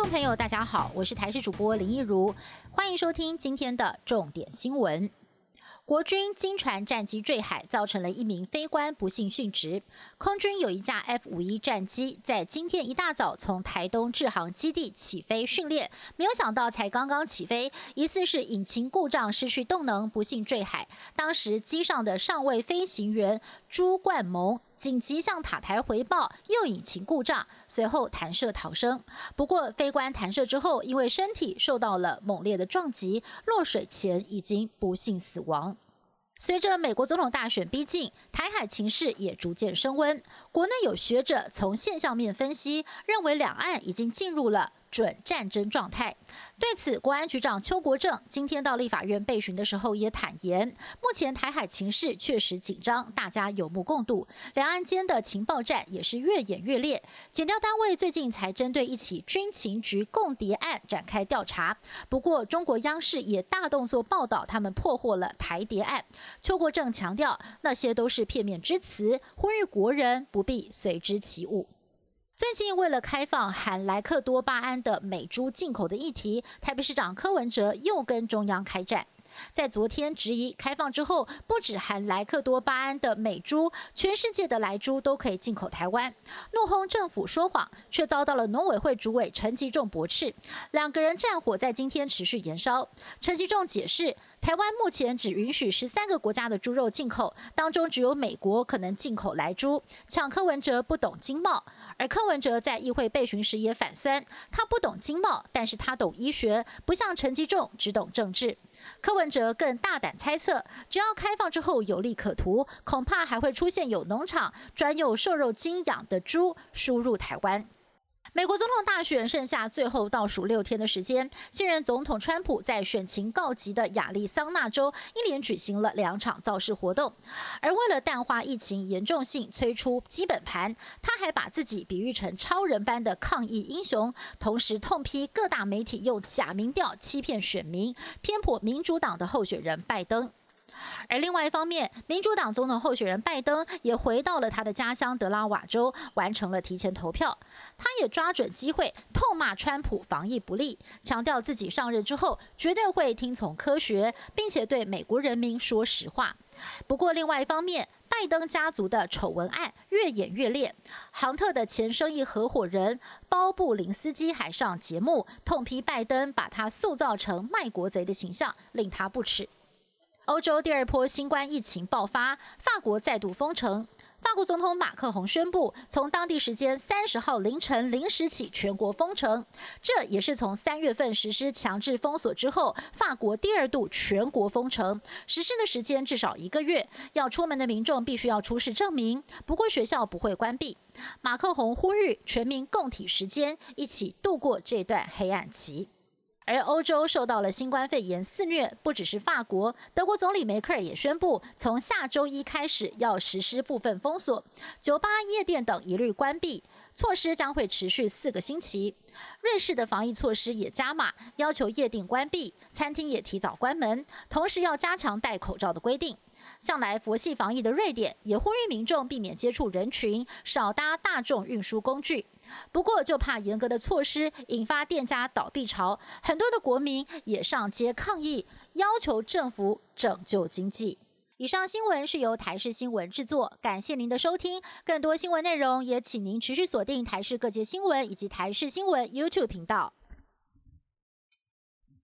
众朋友，大家好，我是台视主播林一如，欢迎收听今天的重点新闻。国军经船战机坠海，造成了一名飞官不幸殉职。空军有一架 F 五一战机在今天一大早从台东智航基地起飞训练，没有想到才刚刚起飞，疑似是引擎故障失去动能，不幸坠海。当时机上的上尉飞行员朱冠蒙紧急向塔台回报，右引擎故障，随后弹射逃生。不过飞官弹射之后，因为身体受到了猛烈的撞击，落水前已经不幸死亡。随着美国总统大选逼近，台海情势也逐渐升温。国内有学者从现象面分析，认为两岸已经进入了。准战争状态。对此，国安局长邱国正今天到立法院备询的时候也坦言，目前台海情势确实紧张，大家有目共睹。两岸间的情报战也是越演越烈。检调单位最近才针对一起军情局共谍案展开调查。不过，中国央视也大动作报道，他们破获了台谍案。邱国正强调，那些都是片面之词，呼吁国人不必随之起舞。最近，为了开放含莱克多巴胺的美猪进口的议题，台北市长柯文哲又跟中央开战。在昨天质疑开放之后，不止含莱克多巴胺的美猪，全世界的莱猪都可以进口台湾，怒轰政府说谎，却遭到了农委会主委陈吉仲驳斥。两个人战火在今天持续延烧。陈吉仲解释，台湾目前只允许十三个国家的猪肉进口，当中只有美国可能进口莱猪，抢柯文哲不懂经贸。而柯文哲在议会备询时也反酸，他不懂经贸，但是他懂医学，不像陈吉仲只懂政治。柯文哲更大胆猜测，只要开放之后有利可图，恐怕还会出现有农场专用瘦肉精养的猪输入台湾。美国总统大选剩下最后倒数六天的时间，现任总统川普在选情告急的亚利桑那州一连举行了两场造势活动，而为了淡化疫情严重性，催出基本盘，他还把自己比喻成超人般的抗疫英雄，同时痛批各大媒体用假民调欺骗选民，偏颇民主党的候选人拜登。而另外一方面，民主党总统候选人拜登也回到了他的家乡德拉瓦州，完成了提前投票。他也抓准机会痛骂川普防疫不力，强调自己上任之后绝对会听从科学，并且对美国人民说实话。不过，另外一方面，拜登家族的丑闻案越演越烈，杭特的前生意合伙人包布林斯基还上节目痛批拜登，把他塑造成卖国贼的形象，令他不齿。欧洲第二波新冠疫情爆发，法国再度封城。法国总统马克宏宣布，从当地时间三十号凌晨零时起全国封城。这也是从三月份实施强制封锁之后，法国第二度全国封城，实施的时间至少一个月。要出门的民众必须要出示证明，不过学校不会关闭。马克宏呼吁全民共体时间，一起度过这段黑暗期。而欧洲受到了新冠肺炎肆虐，不只是法国，德国总理梅克尔也宣布，从下周一开始要实施部分封锁，酒吧、夜店等一律关闭，措施将会持续四个星期。瑞士的防疫措施也加码，要求夜店关闭，餐厅也提早关门，同时要加强戴口罩的规定。向来佛系防疫的瑞典也呼吁民众避免接触人群，少搭大众运输工具。不过，就怕严格的措施引发店家倒闭潮，很多的国民也上街抗议，要求政府拯救经济。以上新闻是由台视新闻制作，感谢您的收听。更多新闻内容也请您持续锁定台视各界新闻以及台视新闻 YouTube 频道。